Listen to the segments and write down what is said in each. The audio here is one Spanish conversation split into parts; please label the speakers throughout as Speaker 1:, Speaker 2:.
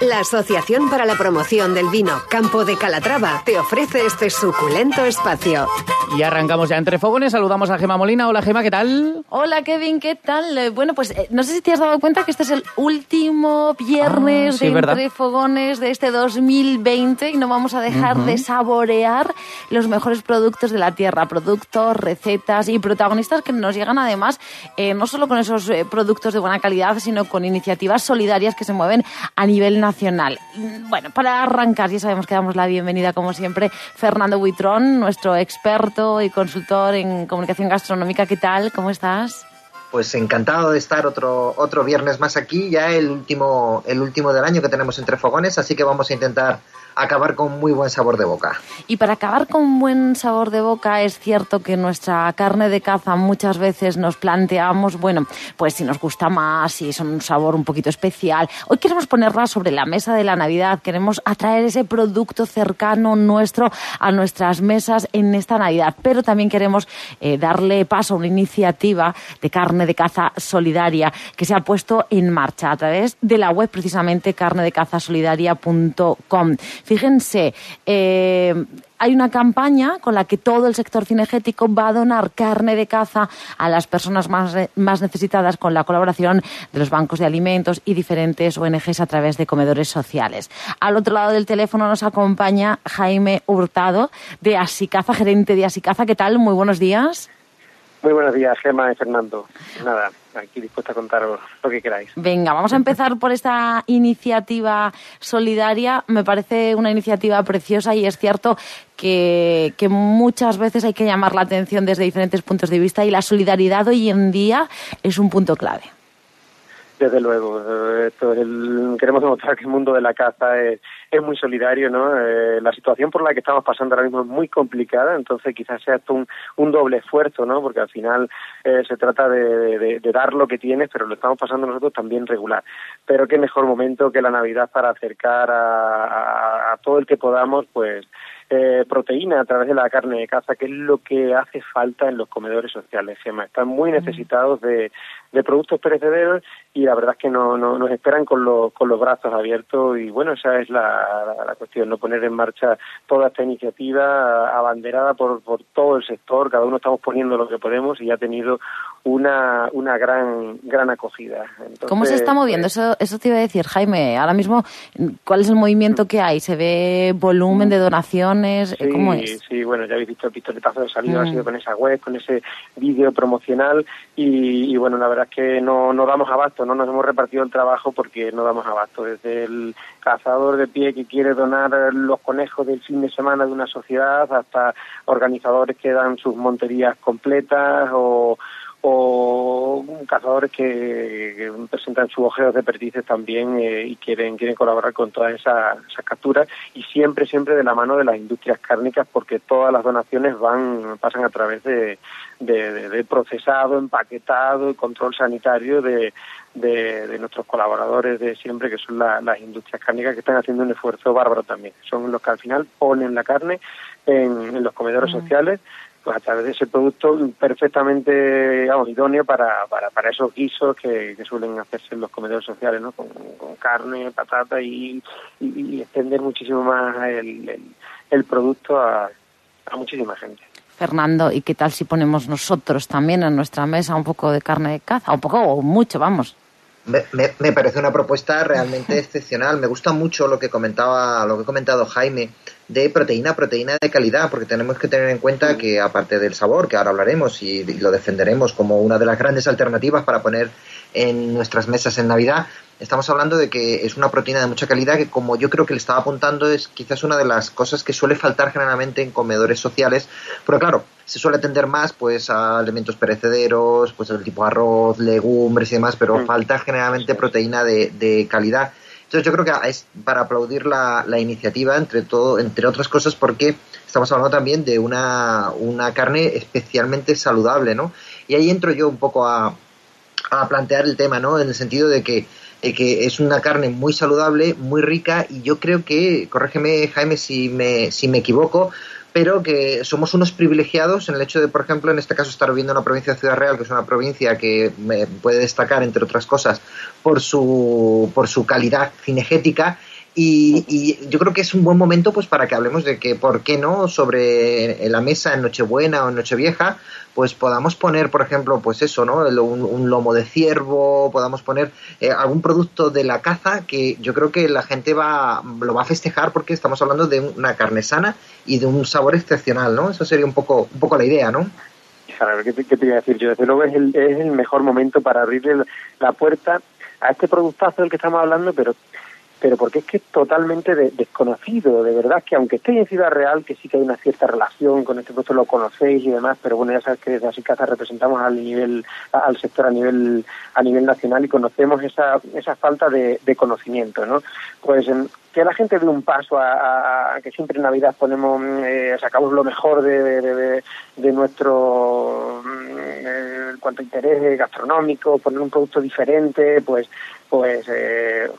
Speaker 1: La Asociación para la Promoción del Vino Campo de Calatrava te ofrece este suculento espacio.
Speaker 2: Y arrancamos ya entre fogones. Saludamos a Gema Molina. Hola Gema, ¿qué tal?
Speaker 3: Hola Kevin, ¿qué tal? Eh, bueno, pues eh, no sé si te has dado cuenta que este es el último viernes
Speaker 2: Ah, sí,
Speaker 3: de
Speaker 2: ¿verdad?
Speaker 3: entre fogones de este 2020 y no vamos a dejar de saborear los mejores productos de la tierra, productos, recetas y protagonistas que nos llegan además eh, no solo con esos eh, productos de buena calidad, sino con iniciativas solidarias que se mueven a nivel nacional. Bueno, para arrancar ya sabemos que damos la bienvenida como siempre Fernando Buitrón, nuestro experto y consultor en comunicación gastronómica. ¿Qué tal? ¿Cómo estás?
Speaker 4: Pues encantado de estar otro, otro viernes más aquí, ya el último, el último del año que tenemos entre fogones, así que vamos a intentar acabar con muy buen sabor de boca.
Speaker 3: Y para acabar con buen sabor de boca, es cierto que nuestra carne de caza muchas veces nos planteamos, bueno, pues si nos gusta más, si es un sabor un poquito especial. Hoy queremos ponerla sobre la mesa de la Navidad, queremos atraer ese producto cercano nuestro a nuestras mesas en esta Navidad, pero también queremos eh, darle paso a una iniciativa de carne de caza solidaria que se ha puesto en marcha a través de la web precisamente carnedecazasolidaria.com. Fíjense, eh, hay una campaña con la que todo el sector cinegético va a donar carne de caza a las personas más, más necesitadas con la colaboración de los bancos de alimentos y diferentes ONGs a través de comedores sociales. Al otro lado del teléfono nos acompaña Jaime Hurtado de Asicaza, gerente de Asicaza. ¿Qué tal? Muy buenos días.
Speaker 5: Muy buenos días, Gema y Fernando. Nada, aquí dispuesto a contaros lo que queráis.
Speaker 3: Venga, vamos a empezar por esta iniciativa solidaria. Me parece una iniciativa preciosa y es cierto que, que, muchas veces hay que llamar la atención desde diferentes puntos de vista y la solidaridad hoy en día es un punto clave.
Speaker 5: Desde luego, esto es el, queremos demostrar que el mundo de la caza es, es muy solidario, ¿no? Eh, la situación por la que estamos pasando ahora mismo es muy complicada, entonces quizás sea esto un, doble esfuerzo, ¿no? Porque al final eh, se trata de, dar lo que tienes, pero lo estamos pasando nosotros también regular. Pero qué mejor momento que la Navidad para acercar a, a todo el que podamos, pues, eh, proteína a través de la carne de caza, que es lo que hace falta en los comedores sociales, Gemma. Están muy necesitados de, de productos perecederos y la verdad es que no, no, nos esperan con, lo, con los brazos abiertos y bueno, esa es la, la, la, cuestión, no poner en marcha toda esta iniciativa abanderada por, por todo el sector, cada uno estamos poniendo lo que podemos y ha tenido una, una gran, gran acogida.
Speaker 3: Entonces, ¿Cómo se está moviendo?
Speaker 5: Pues,
Speaker 3: eso, eso te iba a decir, Jaime. Ahora mismo, ¿cuál es el movimiento que hay? ¿Se ve volumen de donaciones?
Speaker 5: Sí,
Speaker 3: ¿Cómo es?
Speaker 5: Sí, bueno, ya habéis visto el pistoletazo de salida, mm. ha sido con esa web, con ese vídeo promocional y, y, bueno, la verdad es que no, no damos abasto, no nos hemos repartido el trabajo porque no damos abasto. Desde el cazador de pie que quiere donar los conejos del fin de semana de una sociedad hasta organizadores que dan sus monterías completas o o cazadores que, presentan sus ojeos de perdices también eh, y quieren quieren colaborar con todas esas, esas capturas y siempre siempre de la mano de las industrias cárnicas porque todas las donaciones van pasan a través de, de, de, de procesado, empaquetado y control sanitario de, nuestros colaboradores de siempre, que son la, las industrias cárnicas, que están haciendo un esfuerzo bárbaro también. Son los que al final ponen la carne en, en los comedores mm. sociales, pues a través de ese producto perfectamente vamos, idóneo para, para, para esos guisos que, suelen hacerse en los comedores sociales, ¿no? Con, con carne, patata y, y, y, extender muchísimo más el, el, el producto a, a muchísima gente.
Speaker 3: Fernando, ¿y qué tal si ponemos nosotros también en nuestra mesa un poco de carne de caza? Un poco o mucho, vamos.
Speaker 4: Me, me, me, parece una propuesta realmente excepcional. Me gusta mucho lo que comentaba, lo que ha comentado Jaime de proteína, proteína de calidad, porque tenemos que tener en cuenta que aparte del sabor, que ahora hablaremos y lo defenderemos como una de las grandes alternativas para poner en nuestras mesas en Navidad, estamos hablando de que es una proteína de mucha calidad que como yo creo que le estaba apuntando es quizás una de las cosas que suele faltar generalmente en comedores sociales, pero claro, se suele atender más pues a alimentos perecederos, pues del tipo arroz, legumbres y demás, pero mm. falta generalmente proteína de, de calidad Entonces yo creo que es para aplaudir la, la iniciativa, entre, todo, entre otras cosas, porque estamos hablando también de una, una carne especialmente saludable, ¿no? Y ahí entro yo un poco a, a plantear el tema, ¿no? En el sentido de que, que es una carne muy saludable, muy rica, y yo creo que, corrígeme Jaime si me, si me equivoco, pero que somos unos privilegiados en el hecho de, por ejemplo, en este caso estar viviendo en una provincia de Ciudad Real, que es una provincia que me puede destacar, entre otras cosas, por su, por su calidad cinegética. Y, yo creo que es un buen momento pues para que hablemos de que, ¿por qué no?, sobre la mesa en Nochebuena o en Nochevieja, pues podamos poner, por ejemplo, pues eso, ¿no? Un, lomo de ciervo, podamos poner eh, algún producto de la caza que yo creo que la gente va, lo va a festejar porque estamos hablando de una carne sana y de un sabor excepcional, ¿no? Eso sería un poco, un poco la idea, ¿no?
Speaker 5: ¿qué te, qué te a decir yo? Desde luego es el, es el mejor momento para abrirle la puerta a este productazo del que estamos hablando, pero pero porque es que es totalmente desconocido, de verdad que aunque esté en Ciudad Real, que sí que hay una cierta relación con este producto, lo conocéis y demás, pero bueno, ya sabes que desde Asicasa representamos al nivel, al sector a nivel, a nivel nacional y conocemos esa, esa falta de, conocimiento, ¿no? Pues que la gente dé un paso a, que siempre en Navidad ponemos, eh, sacamos lo mejor de, de, nuestro eh, cuanto interés gastronómico, poner un producto diferente, pues, pues eh,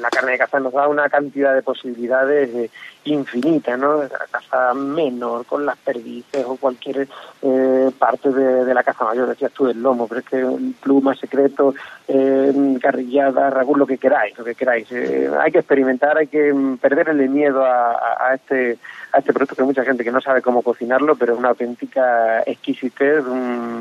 Speaker 5: la carne de caza nos da una cantidad de posibilidades infinita, ¿no? La caza menor, con las perdices o cualquier eh, parte de, la caza mayor, decías tú, el lomo, pero es que pluma, secreto, eh, carrillada, ragú, lo que queráis, lo que queráis. Eh, hay que experimentar, hay que mm, perderle miedo a, a, este a este producto que hay mucha gente que no sabe cómo cocinarlo, pero es una auténtica exquisitez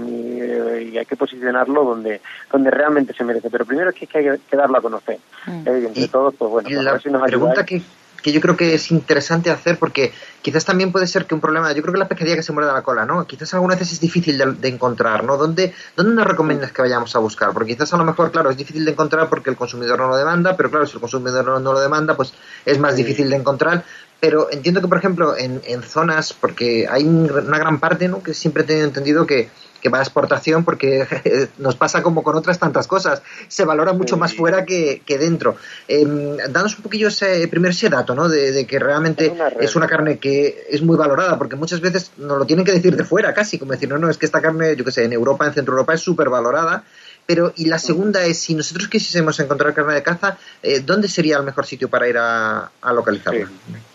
Speaker 5: y, hay que posicionarlo donde donde realmente se merece. Pero primero es que hay que, darlo a conocer. Mm. entre todos, pues bueno,
Speaker 4: pues la nos pregunta que que yo creo que es interesante hacer porque quizás también puede ser que un problema, yo creo que la pescadilla que se muerde la cola, ¿no? Quizás algunas veces es difícil de, encontrar, ¿no? ¿Dónde, ¿Dónde nos recomiendas que vayamos a buscar? Porque quizás a lo mejor, claro, es difícil de encontrar porque el consumidor no lo demanda, pero claro, si el consumidor no, lo demanda, pues es más difícil de encontrar. Pero entiendo que, por ejemplo, en, en zonas, porque hay una gran parte, ¿no? Que siempre he tenido entendido que que va a exportación porque nos pasa como con otras tantas cosas. Se valora mucho más fuera que, que dentro. Eh, danos un poquillo ese, primero ese dato, ¿no? De, que realmente es una, carne que es muy valorada, porque muchas veces nos lo tienen que decir de fuera casi, como decir, no, no, es que esta carne, yo qué sé, en Europa, en Centro Europa es súper valorada. Pero, y la segunda es, si nosotros quisiésemos encontrar carne de caza, eh, ¿dónde sería el mejor sitio para ir a, a localizarla?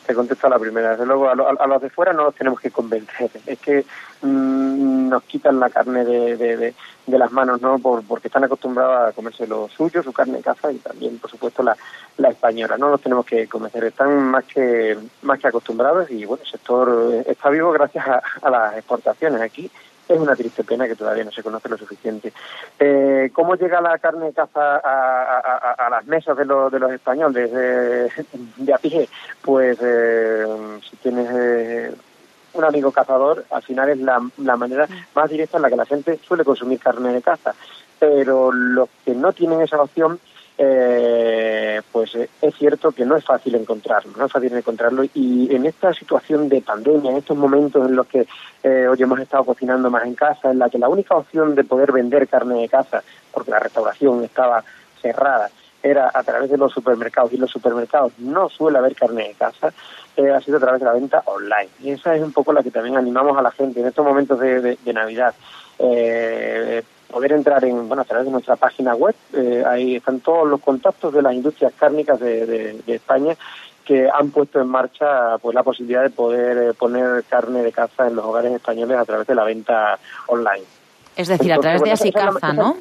Speaker 5: te contesto a la primera. Desde luego, a, los de fuera no los tenemos que convencer. Es que mm, nos quitan la carne de, de, de, las manos, ¿no? Por, porque están acostumbrados a comerse lo suyo, su carne de caza y también, por supuesto, la, la española. No los tenemos que convencer. Están más que, más que acostumbrados y, bueno, el sector está vivo gracias a, a las exportaciones aquí es una triste pena que todavía no se conoce lo suficiente. Eh, ¿Cómo llega la carne de caza a, las mesas de, de los españoles de, de a pie? Pues eh, si tienes eh, un amigo cazador, al final es la, la manera más directa en la que la gente suele consumir carne de caza. Pero los que no tienen esa opción eh, pues eh, es cierto que no es fácil encontrarlo, no es fácil encontrarlo y en esta situación de pandemia, en estos momentos en los que eh, hoy hemos estado cocinando más en casa, en la que la única opción de poder vender carne de casa, porque la restauración estaba cerrada, era a través de los supermercados y los supermercados no suele haber carne de casa, eh, ha sido a través de la venta online. Y esa es un poco la que también animamos a la gente en estos momentos de, Navidad. Poder entrar en, bueno, a través de nuestra página web. Eh, ahí están todos los contactos de las industrias cárnicas de, España que han puesto en marcha pues la posibilidad de poder eh, poner carne de caza en los hogares españoles a través de la venta online.
Speaker 3: Es decir, a través de Así Caza, ¿no?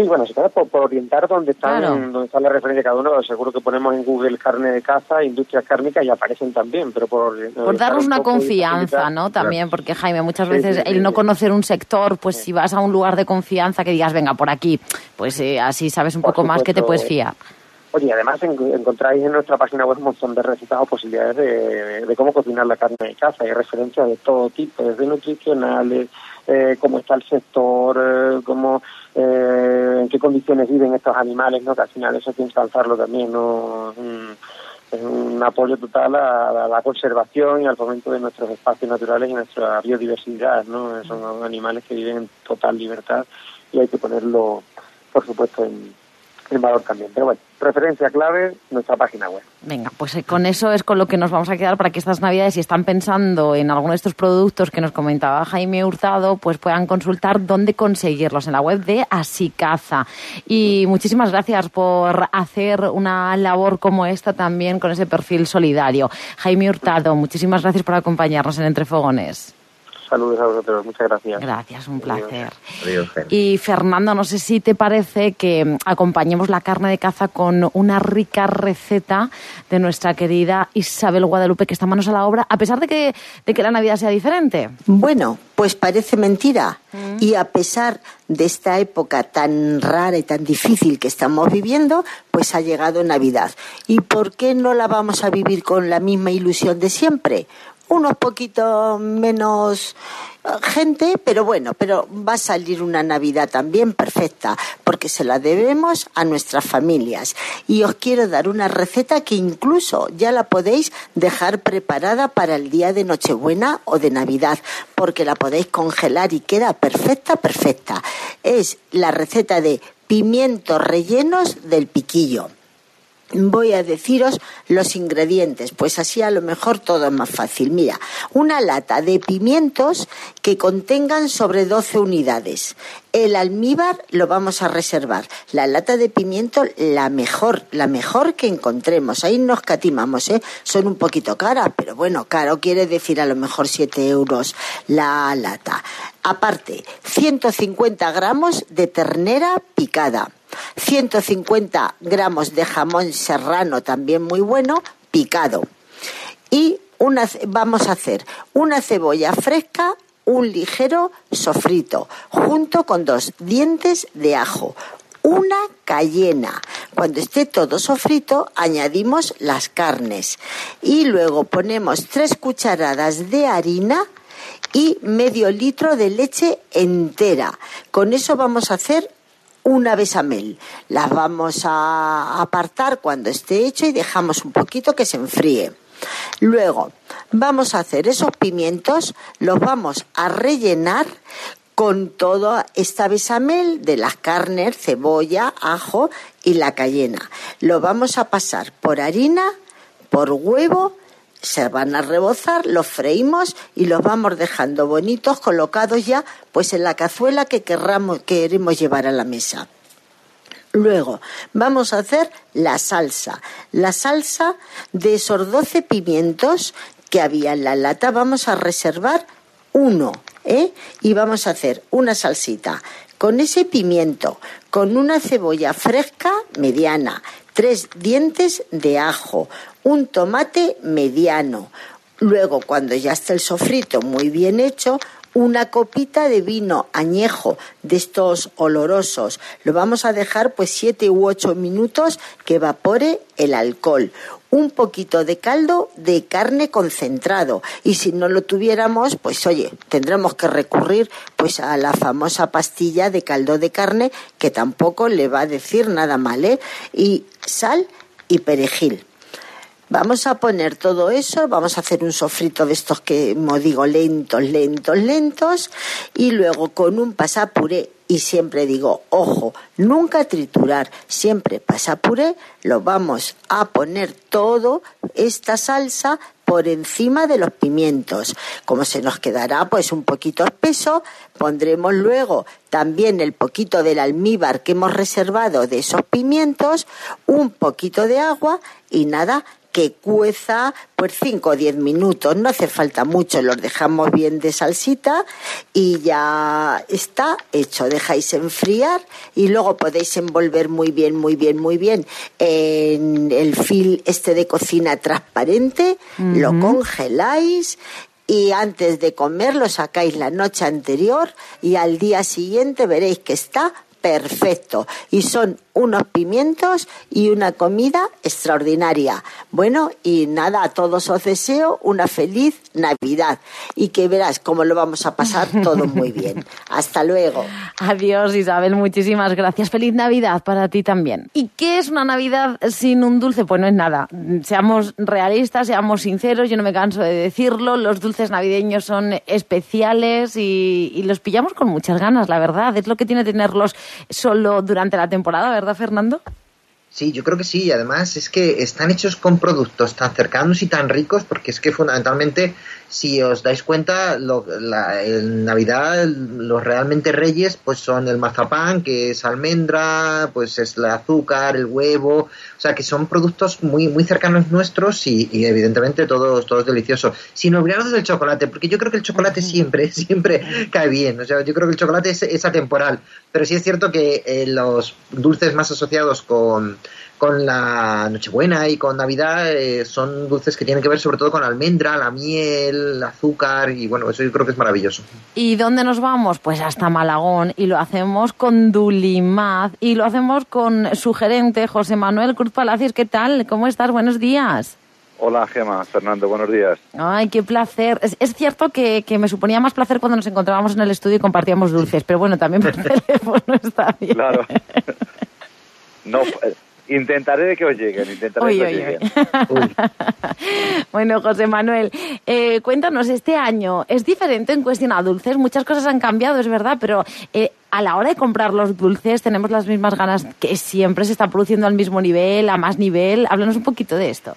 Speaker 5: Sí, bueno, se trata por, orientar dónde están, dónde está la referencia de cada uno. Seguro que ponemos en Google carne de caza, industrias cárnicas y aparecen también, pero por...
Speaker 3: Por darnos una confianza, ¿no? También, porque Jaime, muchas veces el no conocer un sector, pues si vas a un lugar de confianza que digas, venga, por aquí, pues eh, así sabes un poco más que te puedes fiar.
Speaker 5: Oye, además encontráis en nuestra página web un montón de recetas o posibilidades de, cómo cocinar la carne de caza. Hay referencias de todo tipo, desde nutricionales, eh, cómo está el sector, eh, cómo, eh, en qué condiciones viven estos animales, ¿no? que al final eso hay que instalarlo también. ¿no? es un apoyo total a, la conservación y al fomento de nuestros espacios naturales y nuestra biodiversidad. ¿no? Son animales que viven en total libertad y hay que ponerlo, por supuesto, en en valor también. Pero bueno, referencia clave, nuestra página web.
Speaker 3: Venga, pues eh, con eso es con lo que nos vamos a quedar para que estas navidades, si están pensando en alguno de estos productos que nos comentaba Jaime Hurtado, pues puedan consultar dónde conseguirlos en la web de Asicaza. Y muchísimas gracias por hacer una labor como esta también con ese perfil solidario. Jaime Hurtado, muchísimas gracias por acompañarnos en Entre Fogones.
Speaker 5: Saludos a vosotros, muchas gracias.
Speaker 3: Gracias, un placer. y Fernando, no sé si te parece que acompañemos la carne de caza con una rica receta de nuestra querida Isabel Guadalupe, que está manos a la obra, a pesar de que, de que la Navidad sea diferente.
Speaker 6: Bueno, pues parece mentira. Mm. Y a pesar de esta época tan rara y tan difícil que estamos viviendo, pues ha llegado Navidad. ¿Y por qué no la vamos a vivir con la misma ilusión de siempre? Unos poquitos menos eh, gente, pero bueno, pero va a salir una Navidad también perfecta, porque se la debemos a nuestras familias. Y os quiero dar una receta que incluso ya la podéis dejar preparada para el día de Nochebuena o de Navidad, porque la podéis congelar y queda perfecta, perfecta. Es la receta de pimientos rellenos del piquillo voy a deciros los ingredientes, pues así a lo mejor todo es más fácil. Mira, una lata de pimientos que contengan sobre 12 unidades. El almíbar lo vamos a reservar. La lata de pimiento, la mejor, la mejor que encontremos. Ahí nos catimamos, ¿eh? Son un poquito caras, pero bueno, caro quiere decir a lo mejor 7 euros la lata. Aparte, 150 gramos de ternera picada 150 gramos de jamón serrano, también muy bueno, picado. Y una, vamos a hacer una cebolla fresca, un ligero sofrito, junto con dos dientes de ajo, una cayena. Cuando esté todo sofrito, añadimos las carnes y luego ponemos tres cucharadas de harina y medio litro de leche entera. Con eso vamos a hacer una besamel. Las vamos a apartar cuando esté hecho y dejamos un poquito que se enfríe. Luego vamos a hacer esos pimientos, los vamos a rellenar con toda esta besamel de las carnes, cebolla, ajo y la cayena. Lo vamos a pasar por harina, por huevo se van a rebozar, los freímos y los vamos dejando bonitos, colocados ya pues en la cazuela que querramos, queremos llevar a la mesa. Luego vamos a hacer la salsa. La salsa de esos 12 pimientos que había en la lata, vamos a reservar uno, ¿eh? Y vamos a hacer una salsita con ese pimiento, con una cebolla fresca mediana, tres dientes de ajo, un tomate mediano. Luego, cuando ya está el sofrito muy bien hecho, una copita de vino añejo de estos olorosos. Lo vamos a dejar pues siete u ocho minutos que evapore el alcohol. Un poquito de caldo de carne concentrado. Y si no lo tuviéramos, pues oye, tendremos que recurrir pues a la famosa pastilla de caldo de carne que tampoco le va a decir nada mal, ¿eh? Y sal y perejil. Vamos a poner todo eso, vamos a hacer un sofrito de estos que, como digo, lentos, lentos, lentos, y luego con un pasapuré, y siempre digo, ojo, nunca triturar, siempre pasapuré, lo vamos a poner todo, esta salsa, por encima de los pimientos. Como se nos quedará pues un poquito espeso, pondremos luego también el poquito del almíbar que hemos reservado de esos pimientos, un poquito de agua y nada, que cueza por 5 o 10 minutos, no hace falta mucho, los dejamos bien de salsita y ya está hecho, dejáis enfriar y luego podéis envolver muy bien, muy bien, muy bien en el fil este de cocina transparente, lo congeláis y antes de comer lo sacáis la noche anterior y al día siguiente veréis que está perfecto. Y son unos pimientos y una comida extraordinaria. Bueno, y nada, a todos os deseo una feliz Navidad y que verás cómo lo vamos a pasar todo muy bien. Hasta luego.
Speaker 3: Adiós Isabel, muchísimas gracias. Feliz Navidad para ti también. ¿Y qué es una Navidad sin un dulce? Pues no es nada. Seamos realistas, seamos sinceros, yo no me canso de decirlo, los dulces navideños son especiales y, y los pillamos con muchas ganas, la verdad. Es lo que tiene tenerlos solo durante la temporada, ¿verdad, Fernando?
Speaker 4: Sí, yo creo que sí. Además es que están hechos con productos tan cercanos y tan ricos, porque es que fundamentalmente, si os dais cuenta, lo, la, en Navidad los realmente reyes pues son el mazapán, que es almendra, pues es el azúcar, el huevo, o sea que son productos muy muy cercanos nuestros y, y evidentemente todos todos deliciosos. Sin olvidarnos del chocolate, porque yo creo que el chocolate siempre siempre cae bien. O sea, yo creo que el chocolate es, es atemporal, pero sí es cierto que eh, los dulces más asociados con con la Nochebuena y con Navidad eh, son dulces que tienen que ver sobre todo con la almendra, la miel, el azúcar y bueno, eso yo creo que es maravilloso.
Speaker 3: ¿Y dónde nos vamos? Pues hasta Malagón y lo hacemos con Dulimaz y lo hacemos con su gerente José Manuel Cruz Palacios. ¿Qué tal? ¿Cómo estás? Buenos días.
Speaker 7: Hola Gema, Fernando, buenos días.
Speaker 3: Ay, qué placer. Es, es cierto que, que, me suponía más placer cuando nos encontrábamos en el estudio y compartíamos dulces, pero bueno, también por teléfono está bien.
Speaker 7: Claro. no, Intentaré que os lleguen, intentaré
Speaker 3: uy,
Speaker 7: que os lleguen.
Speaker 3: Bueno, José Manuel, eh, cuéntanos, este año es diferente en cuestión a dulces, muchas cosas han cambiado, es verdad, pero eh, a la hora de comprar los dulces tenemos las mismas ganas que siempre se está produciendo al mismo nivel, a más nivel. Háblanos un poquito de esto.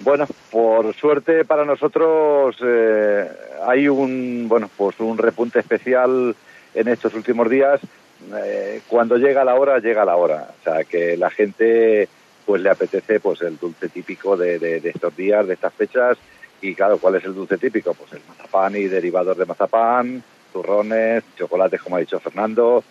Speaker 7: Bueno, por suerte para nosotros eh, hay un bueno pues un repunte especial en estos últimos días eh, cuando llega la hora, llega la hora. O sea, que la gente pues le apetece pues el dulce típico de, de, de, estos días, de estas fechas. Y claro, ¿cuál es el dulce típico? Pues el mazapán y derivados de mazapán, turrones, chocolates, como ha dicho Fernando.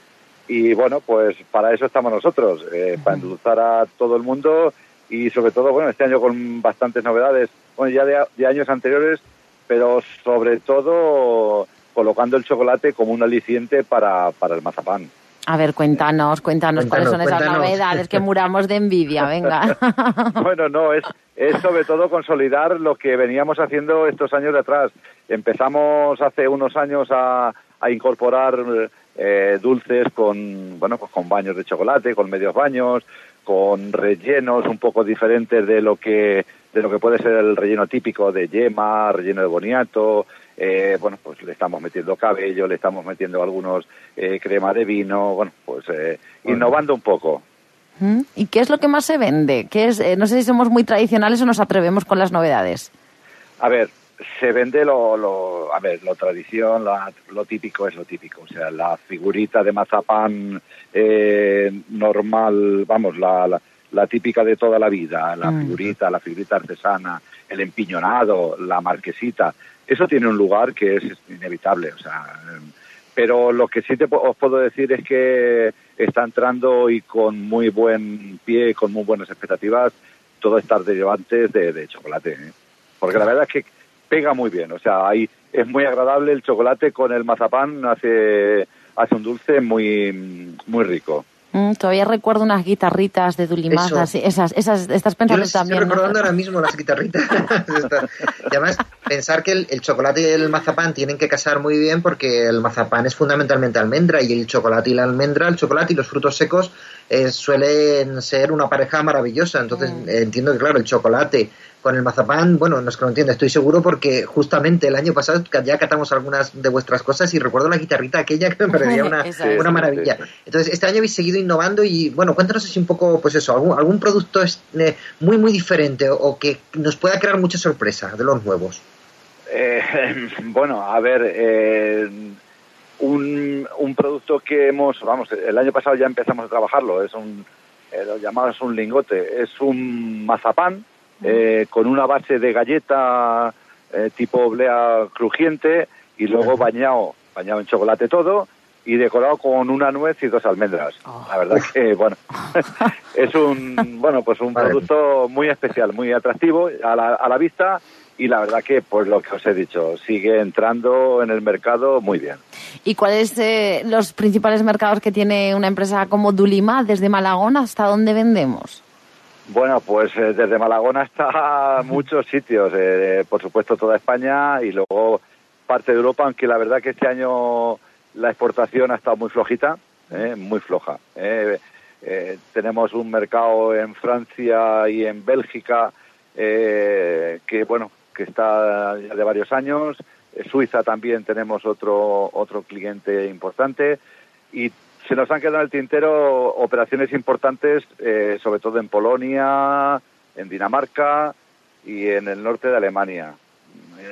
Speaker 7: Y bueno, pues para eso estamos nosotros, eh, para endulzar a todo el mundo y sobre todo, bueno, este año con bastantes novedades, bueno, ya de, de años anteriores, pero sobre todo colocando el chocolate como un aliciente para, para el mazapán.
Speaker 3: A ver, cuéntanos, cuéntanos, cuéntanos cuáles son esas cuéntanos. novedades que muramos de envidia, venga.
Speaker 7: bueno, no, es, es sobre todo consolidar lo que veníamos haciendo estos años de atrás. Empezamos hace unos años a, a incorporar eh, dulces con, bueno, pues con baños de chocolate, con medios baños, con rellenos un poco diferentes de lo que de lo que puede ser el relleno típico de yema, relleno de boniato, eh, bueno, pues le estamos metiendo cabello, le estamos metiendo algunos eh, crema de vino, bueno, pues eh, bueno. innovando un poco.
Speaker 3: ¿Y qué es lo que más se vende? ¿Qué es, eh, no sé si somos muy tradicionales o nos atrevemos con las novedades.
Speaker 7: A ver, se vende lo, lo a ver, lo tradición, la, lo típico es lo típico, o sea, la figurita de mazapán eh, normal, vamos, la, la, la, típica de toda la vida, la mm. figurita, la figurita artesana, el empiñonado, la marquesita, eso tiene un lugar que es inevitable, o sea, pero lo que sí te, os puedo decir es que está entrando y con muy buen pie, con muy buenas expectativas, todas estas derivantes de, de chocolate, ¿eh? porque la verdad es que pega muy bien, o sea, ahí es muy agradable el chocolate con el mazapán, hace, hace un dulce muy, muy rico.
Speaker 3: Mm, todavía recuerdo unas guitarritas de Dulimaz, esas, esas, estás pensando
Speaker 4: Yo
Speaker 3: también.
Speaker 4: Estoy recordando ¿no? ahora mismo las guitarritas. y además, pensar que el, el, chocolate y el mazapán tienen que casar muy bien porque el mazapán es fundamentalmente almendra y el chocolate y la almendra, el chocolate y los frutos secos eh, suelen ser una pareja maravillosa. Entonces, mm. eh, entiendo que, claro, el chocolate con el mazapán, bueno, no es que lo entienda, estoy seguro porque justamente el año pasado ya catamos algunas de vuestras cosas y recuerdo la guitarrita aquella que me parecía una, una maravilla. Entonces, este año habéis seguido innovando y, bueno, cuéntanos así un poco, pues eso, algún, algún producto eh, muy, muy diferente o que nos pueda crear mucha sorpresa de los nuevos.
Speaker 7: Eh, bueno, a ver, eh, un, un producto que hemos, vamos, el año pasado ya empezamos a trabajarlo, es un, eh, lo llamamos un lingote, es un mazapán, eh, con una base de galleta eh, tipo oblea crujiente y luego bañado, bañado en chocolate todo y decorado con una nuez y dos almendras. Oh. La verdad que, bueno, es un, bueno, pues un producto muy especial, muy atractivo a la, a la vista y la verdad que, pues lo que os he dicho, sigue entrando en el mercado muy bien.
Speaker 3: ¿Y cuáles eh, los principales mercados que tiene una empresa como Dulima, desde Malagón hasta dónde vendemos?
Speaker 7: Bueno, pues eh, desde Malagón hasta muchos sitios, eh, por supuesto toda España y luego parte de Europa, aunque la verdad que este año la exportación ha estado muy flojita, eh, muy floja. Eh, eh, tenemos un mercado en Francia y en Bélgica que, bueno, que está de varios años. Suiza también tenemos otro, otro cliente importante y se nos han quedado en el tintero operaciones importantes, eh, sobre todo en Polonia, en Dinamarca y en el norte de Alemania.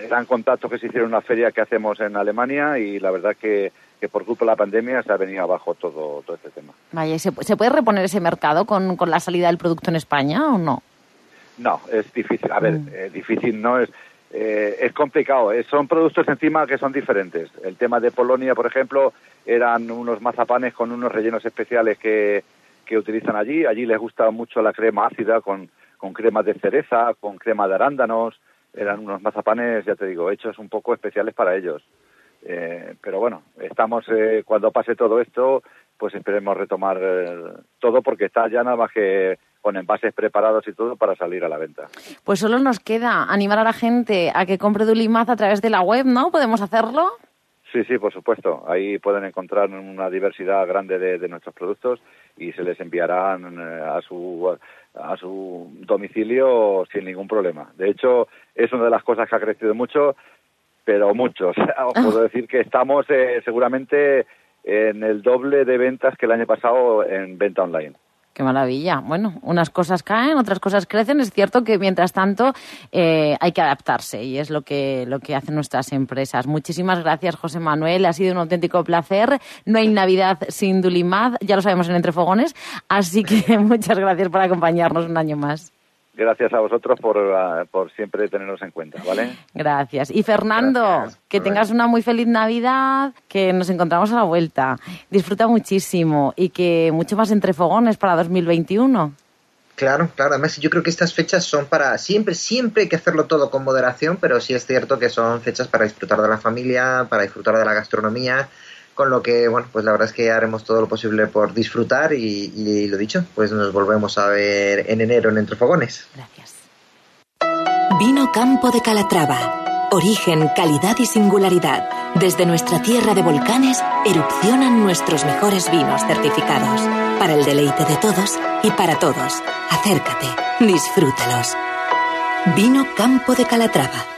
Speaker 7: Eran contactos que se hicieron en una feria que hacemos en Alemania y la verdad que, que por culpa de la pandemia se ha venido abajo todo, todo este tema.
Speaker 3: Vaya, ¿se, ¿se puede reponer ese mercado con, con la salida del producto en España o no?
Speaker 7: No, es difícil. A ver, eh, difícil no es. eh, es complicado. eh, Son productos encima que son diferentes. El tema de Polonia, por ejemplo, eran unos mazapanes con unos rellenos especiales que, que utilizan allí. Allí les gusta mucho la crema ácida con, con crema de cereza, con crema de arándanos. Eran unos mazapanes, ya te digo, hechos un poco especiales para ellos. Eh, pero bueno, estamos eh, cuando pase todo esto, pues esperemos retomar eh, todo porque está ya nada más que con envases preparados y todo para salir a la venta.
Speaker 3: Pues solo nos queda animar a la gente a que compre Dulimaz a través de la web, ¿no? ¿Podemos hacerlo?
Speaker 7: Sí, sí, por supuesto. Ahí pueden encontrar una diversidad grande de, de nuestros productos y se les enviarán eh, a su a su domicilio sin ningún problema. De hecho, es una de las cosas que ha crecido mucho, pero mucho. O sea, os puedo decir que estamos eh, seguramente en el doble de ventas que el año pasado en venta online.
Speaker 3: Qué maravilla. Bueno, unas cosas caen, otras cosas crecen. Es cierto que mientras tanto eh, hay que adaptarse y es lo que, lo que hacen nuestras empresas. Muchísimas gracias, José Manuel. Ha sido un auténtico placer. No hay Navidad sin Dulimad, ya lo sabemos en Entre Fogones. Así que muchas gracias por acompañarnos un año más.
Speaker 7: Gracias a vosotros por, ah, por siempre tenernos en cuenta, ¿vale?
Speaker 3: Gracias. Y Fernando,
Speaker 4: Gracias.
Speaker 3: que tengas una muy feliz Navidad, que nos encontramos a la vuelta. Disfruta muchísimo y que mucho más entre fogones para 2021.
Speaker 4: Claro, claro. Además, yo creo que estas fechas son para siempre, siempre hay que hacerlo todo con moderación, pero sí es cierto que son fechas para disfrutar de la familia, para disfrutar de la gastronomía, con lo que, bueno, pues la verdad es que haremos todo lo posible por disfrutar y, lo dicho, pues nos volvemos a ver en enero en Entre Fogones.
Speaker 3: Gracias.
Speaker 8: Vino Campo de Calatrava. Origen, calidad y singularidad. Desde nuestra tierra de volcanes erupcionan nuestros mejores vinos certificados. Para el deleite de todos y para todos. Acércate, disfrútalos. Vino Campo de Calatrava.